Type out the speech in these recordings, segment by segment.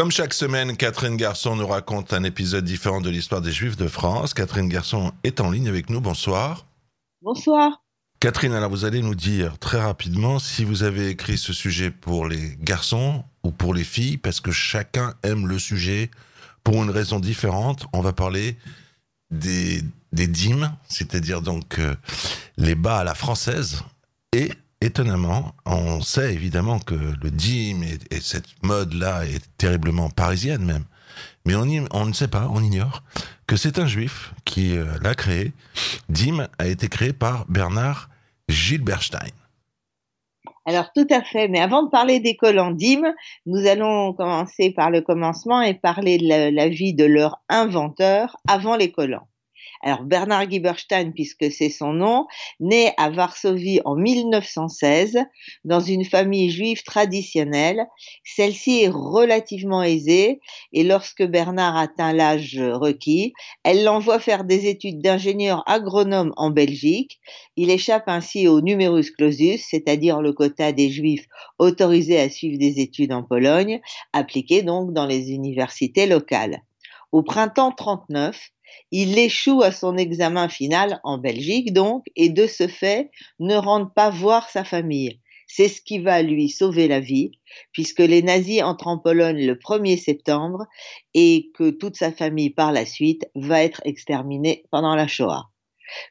Comme chaque semaine, Catherine Garçon nous raconte un épisode différent de l'histoire des Juifs de France. Catherine Garçon est en ligne avec nous. Bonsoir. Bonsoir. Catherine, alors vous allez nous dire très rapidement si vous avez écrit ce sujet pour les garçons ou pour les filles, parce que chacun aime le sujet pour une raison différente. On va parler des, des dîmes, c'est-à-dire donc euh, les bas à la française et étonnamment, on sait évidemment que le dîme et, cette mode-là est terriblement parisienne même. Mais on, ne sait pas, on ignore que c'est un juif qui euh, l'a créé. Dîme a été créé par Bernard Gilberstein. Alors tout à fait, mais avant de parler des collants dîmes, nous allons commencer par le commencement et parler de la, la vie de leur inventeur avant les collants. Alors Bernard Giberstein, puisque c'est son nom, né à Varsovie en 1916 dans une famille juive traditionnelle. Celle-ci est relativement aisée et lorsque Bernard atteint l'âge requis, elle l'envoie faire des études d'ingénieur agronome en Belgique. Il échappe ainsi au numerus clausus, c'est-à-dire le quota des juifs autorisés à suivre des études en Pologne, appliquées donc dans les universités locales. Au printemps 39, il échoue à son examen final en Belgique donc et de ce fait ne rentre pas voir sa famille. C'est ce qui va lui sauver la vie puisque les nazis entrent en Pologne le 1er septembre et que toute sa famille par la suite va être exterminée pendant la Shoah.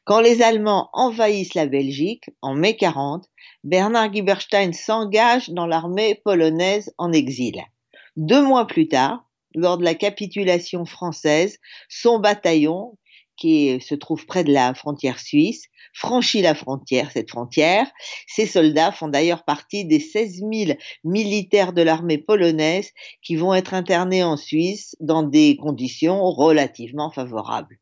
Quand les Allemands envahissent la Belgique en mai 40, Bernard Giberstein s'engage dans l'armée polonaise en exil. Deux mois plus tard, lors de la capitulation française, son bataillon, qui se trouve près de la frontière suisse, franchit la frontière, cette frontière. Ces soldats font d'ailleurs partie des 16 000 militaires de l'armée polonaise qui vont être internés en Suisse dans des conditions relativement favorables.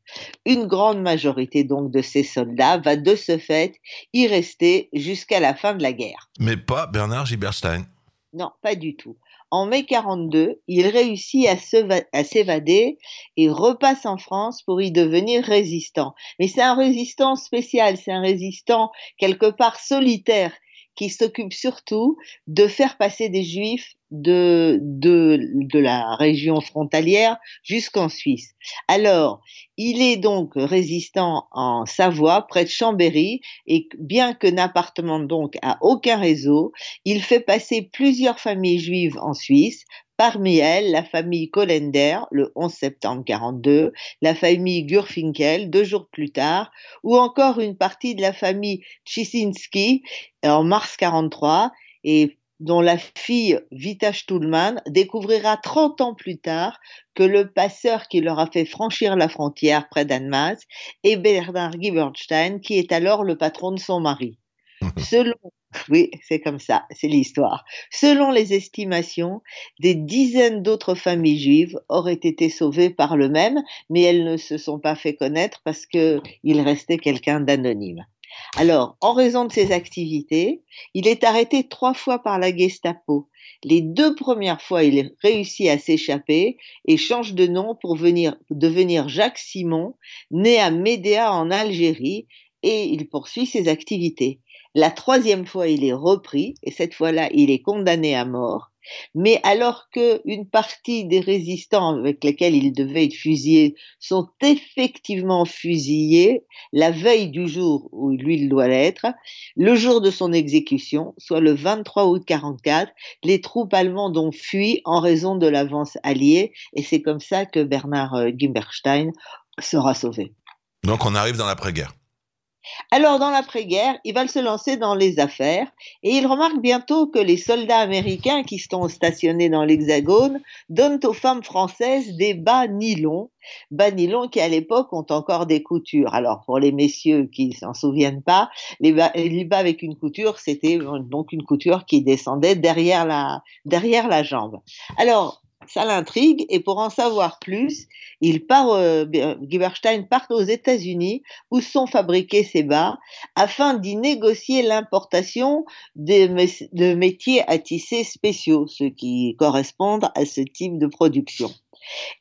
Une grande majorité donc de ces soldats va de ce fait y rester jusqu'à la fin de la guerre. Mais pas Bernard Giberstein. Non, pas du tout. En mai 42, il réussit à s'évader et repasse en France pour y devenir résistant. Mais c'est un résistant spécial, c'est un résistant quelque part solitaire qui s'occupe surtout de faire passer des juifs de, de, de la région frontalière jusqu'en Suisse. Alors, il est donc résistant en Savoie, près de Chambéry, et bien que n'appartement donc à aucun réseau, il fait passer plusieurs familles juives en Suisse, Parmi elles, la famille Kollender, le 11 septembre 42, la famille Gurfinkel, deux jours plus tard, ou encore une partie de la famille Chisinski en mars 43, et dont la fille Vita Stuhlmann découvrira 30 ans plus tard que le passeur qui leur a fait franchir la frontière près d'Annemasse est Bernard Giberstein, qui est alors le patron de son mari. Selon oui, c'est comme ça, c'est l'histoire. Selon les estimations, des dizaines d'autres familles juives auraient été sauvées par le même, mais elles ne se sont pas fait connaître parce qu'il restait quelqu'un d'anonyme. Alors, en raison de ses activités, il est arrêté trois fois par la Gestapo. Les deux premières fois, il réussit à s'échapper et change de nom pour venir, devenir Jacques Simon, né à Médéa en Algérie, et il poursuit ses activités. La troisième fois, il est repris et cette fois-là, il est condamné à mort. Mais alors que une partie des résistants avec lesquels il devait être fusillé sont effectivement fusillés la veille du jour où lui il doit l'être, le jour de son exécution, soit le 23 août 44, les troupes allemandes ont fui en raison de l'avance alliée et c'est comme ça que Bernard euh, Gimberstein sera sauvé. Donc on arrive dans l'après-guerre. Alors, dans l'après-guerre, il va se lancer dans les affaires et il remarque bientôt que les soldats américains qui sont stationnés dans l'Hexagone donnent aux femmes françaises des bas nylon, bas nylon qui à l'époque ont encore des coutures. Alors, pour les messieurs qui s'en souviennent pas, les bas, avec une couture, c'était donc une couture qui descendait derrière la, derrière la jambe. Alors, ça l'intrigue et pour en savoir plus, il part, euh, Giberstein part aux États-Unis où sont fabriqués ces bas afin d'y négocier l'importation de, métiers à tisser spéciaux, ceux qui correspondent à ce type de production.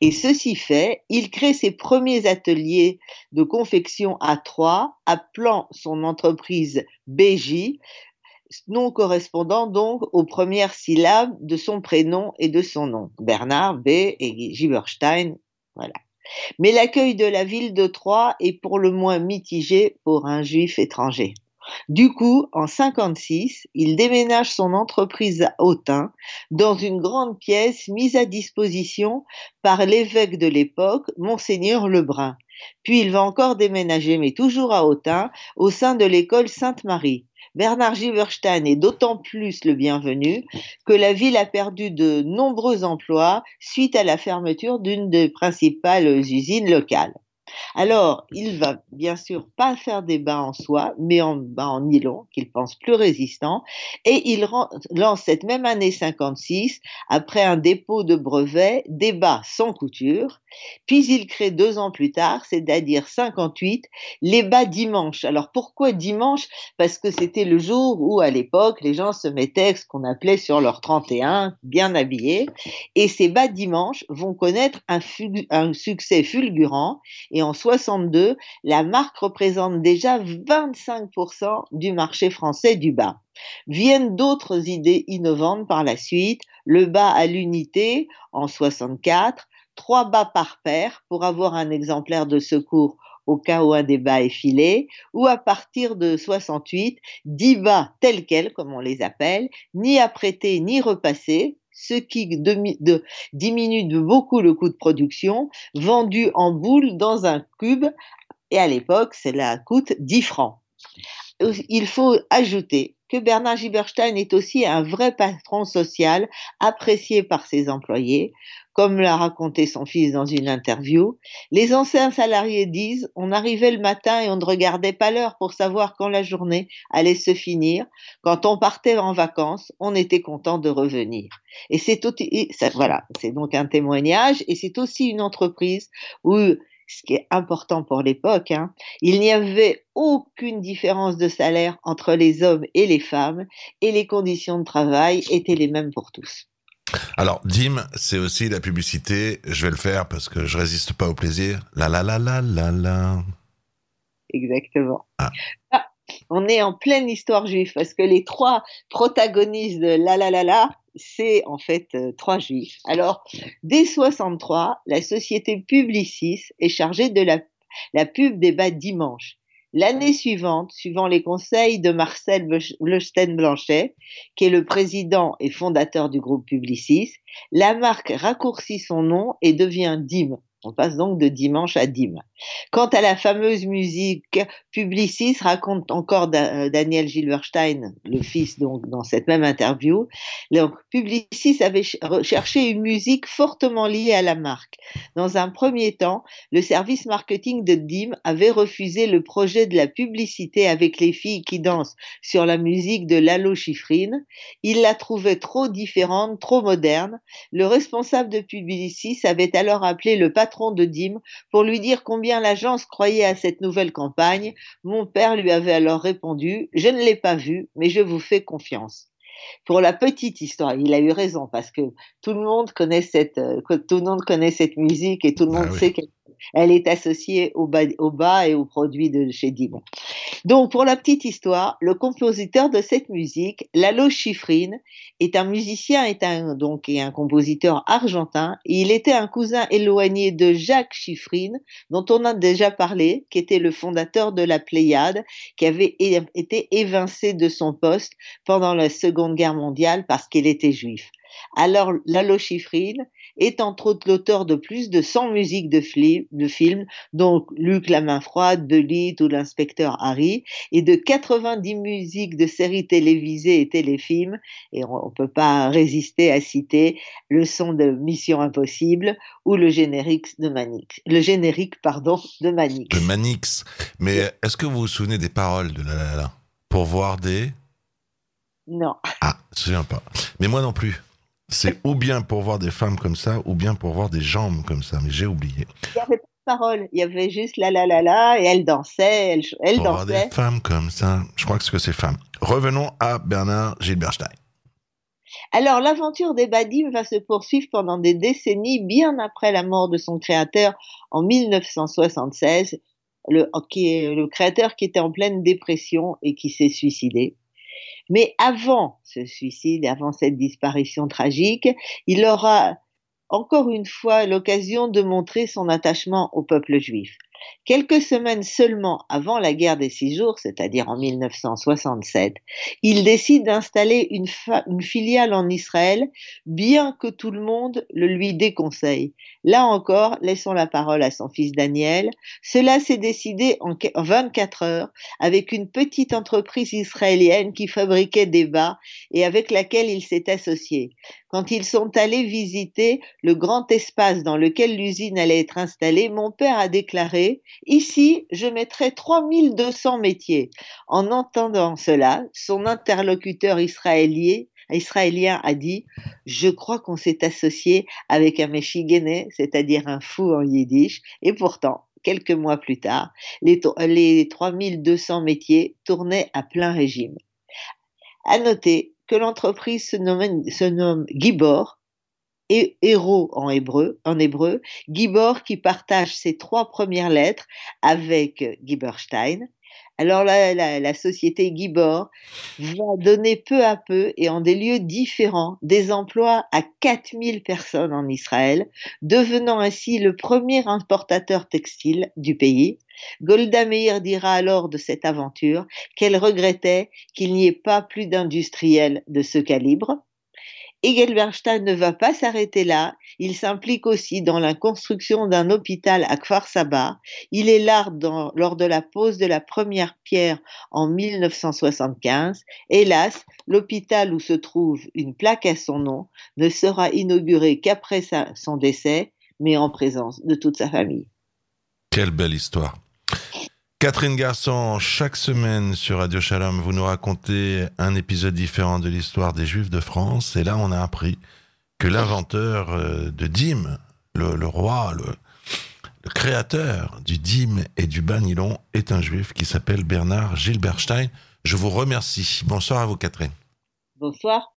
Et ceci fait, il crée ses premiers ateliers de confection à Troyes, appelant son entreprise BJ, nom correspondant donc aux premières syllabes de son prénom et de son nom. Bernard, B et Giberstein, voilà. Mais l'accueil de la ville de Troyes est pour le moins mitigé pour un juif étranger. Du coup, en 56, il déménage son entreprise à Autun dans une grande pièce mise à disposition par l'évêque de l'époque, monseigneur Lebrun. Puis il va encore déménager, mais toujours à Autun, au sein de l'école Sainte-Marie. Bernard Giverstein est d'autant plus le bienvenu que la ville a perdu de nombreux emplois suite à la fermeture d'une des principales usines locales. Alors, il va bien sûr pas faire des bains en soie, mais en bains en nylon, qu'il pense plus résistant, et il lance cette même année 56, après un dépôt de brevet, des bas sans couture, puis il crée deux ans plus tard, c'est-à-dire 58, les bas dimanche. Alors pourquoi dimanche? Parce que c'était le jour où, à l'époque, les gens se mettaient ce qu'on appelait sur leur 31, bien habillés, et ces bas dimanche vont connaître un, succès fulgurant, en 62, la marque représente déjà 25% du marché français du bas. Viennent d'autres idées innovantes par la suite, le bas à l'unité en 64, trois bas par paire pour avoir un exemplaire de secours au cas où un débat est filé, ou à partir de 68, 10 bas tels quels, comme on les appelle, ni apprêtés ni repassés, ce qui diminue beaucoup le coût de production, vendu en boule dans un cube, et à l'époque, cela coûte 10 francs. Il faut ajouter que Bernard Giberstein est aussi un vrai patron social apprécié par ses employés, comme l'a raconté son fils dans une interview. Les anciens salariés disent on arrivait le matin et on ne regardait pas l'heure pour savoir quand la journée allait se finir. Quand on partait en vacances, on était content de revenir. Et c'est voilà, c'est donc un témoignage et c'est aussi une entreprise où ce qui est important pour l'époque, hein, il n'y avait aucune différence de salaire entre les hommes et les femmes et les conditions de travail étaient les mêmes pour tous. Alors, Dim, c'est aussi la publicité. Je vais le faire parce que je résiste pas au plaisir. La la la la la la. Exactement. Ah. Ah, on est en pleine histoire juive parce que les trois protagonistes de la la la la, c'est en fait euh, trois juifs. Alors, dès 63, la société Publicis est chargée de la, la pub des bas dimanche. L'année suivante, suivant les conseils de Marcel Bleustein-Blanchet, qui est le président et fondateur du groupe Publicis, la marque raccourcit son nom et devient DIM, on passe donc de dimanche à dîme. Quant à la fameuse musique, Publicis raconte encore euh, Daniel Gilberstein, le fils, donc, dans cette même interview. Publicis avait cherché une musique fortement liée à la marque. Dans un premier temps, le service marketing de DIM avait refusé le projet de la publicité avec les filles qui dansent sur la musique de Lalo Schifrin. Il la trouvait trop différente, trop moderne. Le responsable de Publicis avait alors appelé le patron de Dîmes pour lui dire combien l'agence croyait à cette nouvelle campagne. Mon père lui avait alors répondu Je ne l'ai pas vue, mais je vous fais confiance. Pour la petite histoire, il a eu raison parce que tout le monde connaît cette, euh, tout le monde connaît cette musique et tout le monde ah sait qu'elle elle est associée au bas, et aux produits de chez Dimon. Donc, pour la petite histoire, le compositeur de cette musique, Lalo Schifrin, est un musicien un, donc, et un compositeur argentin. il était un cousin éloigné de Jacques Schifrin, dont on a déjà parlé, qui était le fondateur de la Pléiade, qui avait été évincé de son poste pendant la Seconde Guerre mondiale parce qu'il était juif. Alors, Lalo Schifrin est entre autres l'auteur de plus de 100 musiques de, de films, dont Luc la main froide, Belit ou l'inspecteur Harry, et de 90 musiques de séries télévisées et téléfilms, et on ne peut pas résister à citer le son de Mission Impossible ou le générique de Manix. Le générique, pardon, de Manix. De Manix. Mais est-ce que vous vous souvenez des paroles de La La La Pour voir des... Non. Ah, je ne me souviens pas. Mais moi non plus. C'est ou bien pour voir des femmes comme ça, ou bien pour voir des jambes comme ça, mais j'ai oublié. Il n'y avait pas de parole, il y avait juste la la la la, et elle dansait, elle, elle pour dansait. voir des femmes comme ça, je crois que c'est que c'est femmes. Revenons à Bernard Gilberstein. Alors, l'aventure des Badim va se poursuivre pendant des décennies, bien après la mort de son créateur en 1976, le, qui est le créateur qui était en pleine dépression et qui s'est suicidé. Mais avant ce suicide, avant cette disparition tragique, il aura encore une fois l'occasion de montrer son attachement au peuple juif. Quelques semaines seulement avant la guerre des six jours, c'est-à-dire en 1967, il décide d'installer une, une, filiale en Israël, bien que tout le monde le lui déconseille. Là encore, laissons la parole à son fils Daniel. Cela s'est décidé en 24 heures avec une petite entreprise israélienne qui fabriquait des bas et avec laquelle il s'est associé. Quand ils sont allés visiter le grand espace dans lequel l'usine allait être installée, mon père a déclaré Ici, je mettrai 3200 métiers. En entendant cela, son interlocuteur israélien a dit Je crois qu'on s'est associé avec un Méchigané, c'est-à-dire un fou en yiddish, et pourtant, quelques mois plus tard, les, les 3200 métiers tournaient à plein régime. À noter que l'entreprise se nomme, se nomme Gibor, et héros en hébreu, en hébreu, Gibor qui partage ses trois premières lettres avec Giberstein. Alors la, la, la, société Gibor va donner peu à peu et en des lieux différents des emplois à 4000 personnes en Israël, devenant ainsi le premier importateur textile du pays. Golda Meir dira alors de cette aventure qu'elle regrettait qu'il n'y ait pas plus d'industriels de ce calibre. Egelbernstein ne va pas s'arrêter là. Il s'implique aussi dans la construction d'un hôpital à Kfar Saba. Il est là lors de la pose de la première pierre en 1975. Hélas, l'hôpital où se trouve une plaque à son nom ne sera inauguré qu'après son décès, mais en présence de toute sa famille. Quelle belle histoire. Catherine Garçon, chaque semaine sur Radio Shalom, vous nous racontez un épisode différent de l'histoire des Juifs de France. Et là, on a appris que l'inventeur euh, de Dîme, le, roi, le, créateur du Dîme et du Banilon, est un Juif qui s'appelle Bernard Gilberstein. Je vous remercie. Bonsoir à vous, Catherine. Bonsoir.